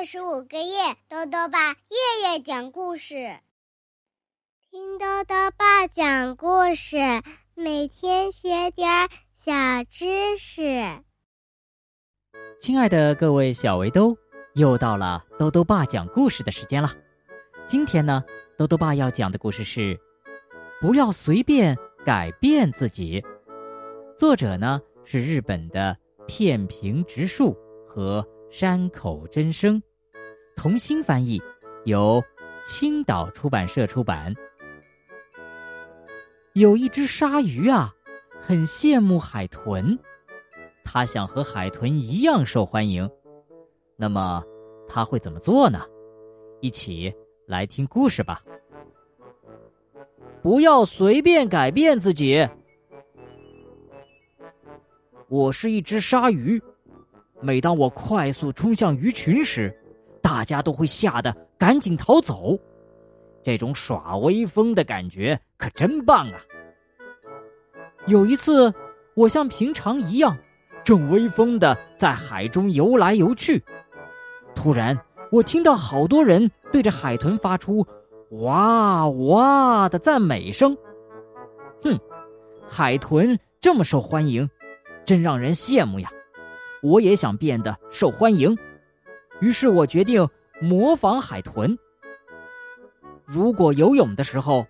二十五个夜，豆豆爸夜夜讲故事，听豆豆爸讲故事，每天学点小知识。亲爱的各位小围兜，又到了豆豆爸讲故事的时间了。今天呢，豆豆爸要讲的故事是：不要随便改变自己。作者呢是日本的片平直树和。山口真生，童心翻译，由青岛出版社出版。有一只鲨鱼啊，很羡慕海豚，它想和海豚一样受欢迎。那么，它会怎么做呢？一起来听故事吧。不要随便改变自己。我是一只鲨鱼。每当我快速冲向鱼群时，大家都会吓得赶紧逃走。这种耍威风的感觉可真棒啊！有一次，我像平常一样，正威风的在海中游来游去，突然，我听到好多人对着海豚发出“哇哇”的赞美声。哼，海豚这么受欢迎，真让人羡慕呀！我也想变得受欢迎，于是我决定模仿海豚。如果游泳的时候，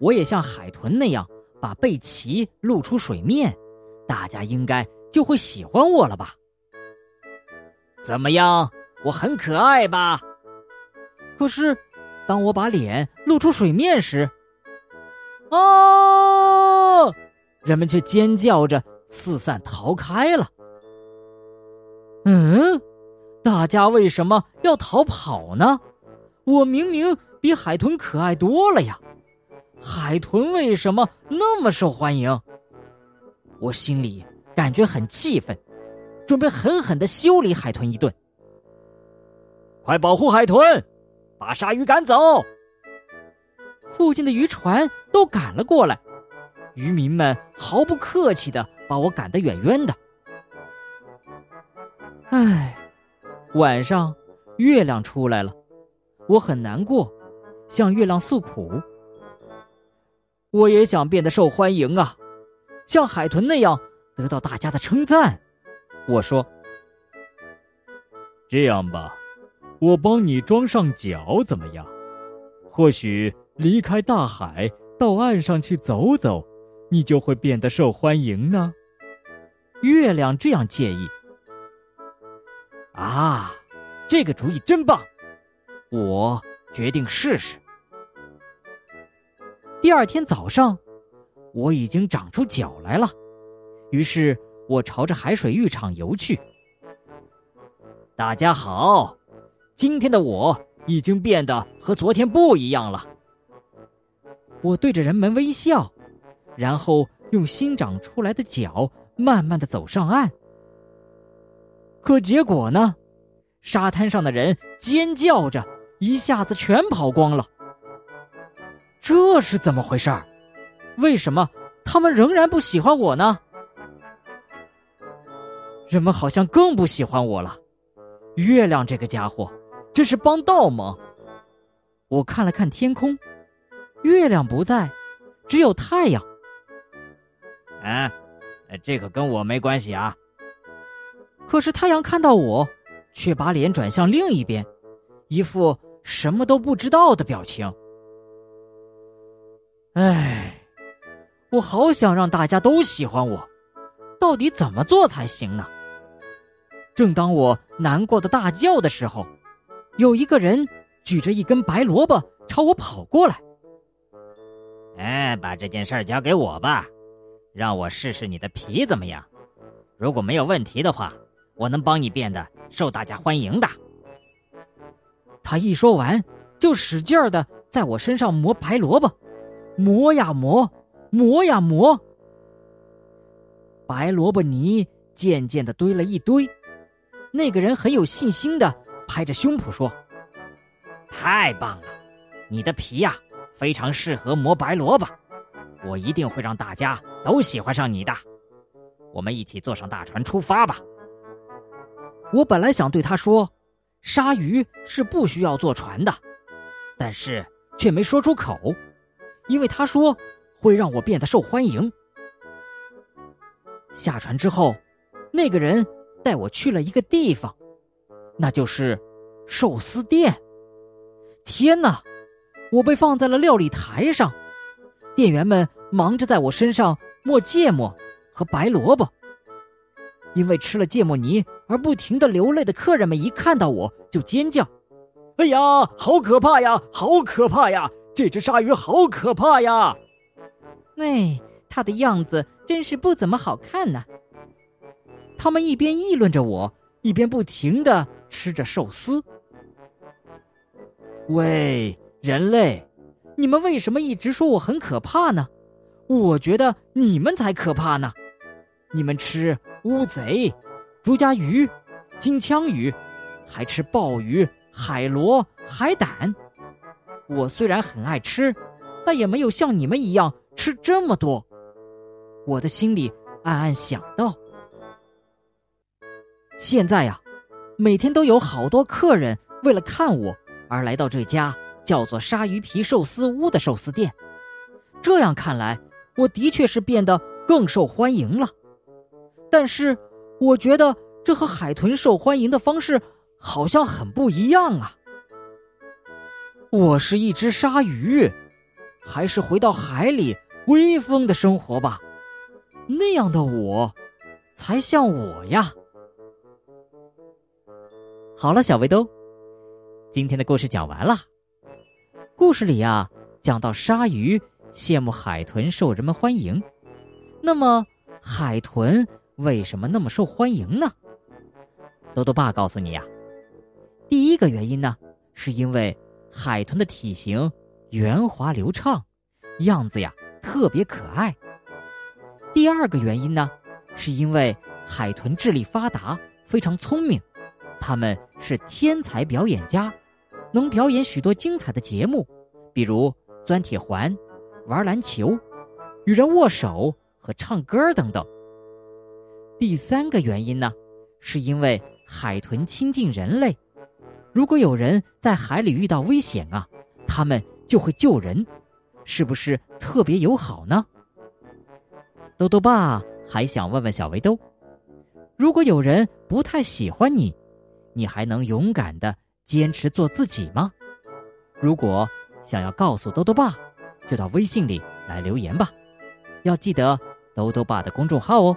我也像海豚那样把背鳍露出水面，大家应该就会喜欢我了吧？怎么样，我很可爱吧？可是，当我把脸露出水面时，啊！人们却尖叫着四散逃开了。嗯，大家为什么要逃跑呢？我明明比海豚可爱多了呀！海豚为什么那么受欢迎？我心里感觉很气愤，准备狠狠的修理海豚一顿。快保护海豚，把鲨鱼赶走！附近的渔船都赶了过来，渔民们毫不客气的把我赶得远远的。唉，晚上月亮出来了，我很难过，向月亮诉苦。我也想变得受欢迎啊，像海豚那样得到大家的称赞。我说：“这样吧，我帮你装上脚怎么样？或许离开大海，到岸上去走走，你就会变得受欢迎呢。”月亮这样建议。啊，这个主意真棒！我决定试试。第二天早上，我已经长出脚来了，于是我朝着海水浴场游去。大家好，今天的我已经变得和昨天不一样了。我对着人们微笑，然后用新长出来的脚慢慢的走上岸。可结果呢？沙滩上的人尖叫着，一下子全跑光了。这是怎么回事儿？为什么他们仍然不喜欢我呢？人们好像更不喜欢我了。月亮这个家伙真是帮倒忙。我看了看天空，月亮不在，只有太阳。嗯，这可跟我没关系啊。可是太阳看到我，却把脸转向另一边，一副什么都不知道的表情。唉，我好想让大家都喜欢我，到底怎么做才行呢？正当我难过的大叫的时候，有一个人举着一根白萝卜朝我跑过来。哎，把这件事交给我吧，让我试试你的皮怎么样？如果没有问题的话。我能帮你变得受大家欢迎的。他一说完，就使劲儿的在我身上磨白萝卜，磨呀磨，磨呀磨。白萝卜泥渐渐的堆了一堆。那个人很有信心的拍着胸脯说：“太棒了，你的皮呀非常适合磨白萝卜，我一定会让大家都喜欢上你的。我们一起坐上大船出发吧。”我本来想对他说：“鲨鱼是不需要坐船的，但是却没说出口，因为他说会让我变得受欢迎。下船之后，那个人带我去了一个地方，那就是寿司店。天哪！我被放在了料理台上，店员们忙着在我身上抹芥末和白萝卜。因为吃了芥末泥而不停的流泪的客人们一看到我就尖叫：“哎呀，好可怕呀，好可怕呀！这只鲨鱼好可怕呀！”哎，它的样子真是不怎么好看呢。他们一边议论着我，一边不停的吃着寿司。喂，人类，你们为什么一直说我很可怕呢？我觉得你们才可怕呢！你们吃乌贼、竹荚鱼、金枪鱼，还吃鲍鱼、海螺、海胆。我虽然很爱吃，但也没有像你们一样吃这么多。我的心里暗暗想到：现在呀，每天都有好多客人为了看我而来到这家叫做“鲨鱼皮寿司屋”的寿司店。这样看来，我的确是变得更受欢迎了。但是，我觉得这和海豚受欢迎的方式好像很不一样啊！我是一只鲨鱼，还是回到海里威风的生活吧？那样的我，才像我呀！好了，小围兜，今天的故事讲完了。故事里呀，讲到鲨鱼羡慕海豚受人们欢迎，那么海豚。为什么那么受欢迎呢？豆豆爸告诉你呀，第一个原因呢，是因为海豚的体型圆滑流畅，样子呀特别可爱。第二个原因呢，是因为海豚智力发达，非常聪明，他们是天才表演家，能表演许多精彩的节目，比如钻铁环、玩篮球、与人握手和唱歌等等。第三个原因呢，是因为海豚亲近人类，如果有人在海里遇到危险啊，他们就会救人，是不是特别友好呢？豆豆爸还想问问小围兜，如果有人不太喜欢你，你还能勇敢的坚持做自己吗？如果想要告诉豆豆爸，就到微信里来留言吧，要记得豆豆爸的公众号哦。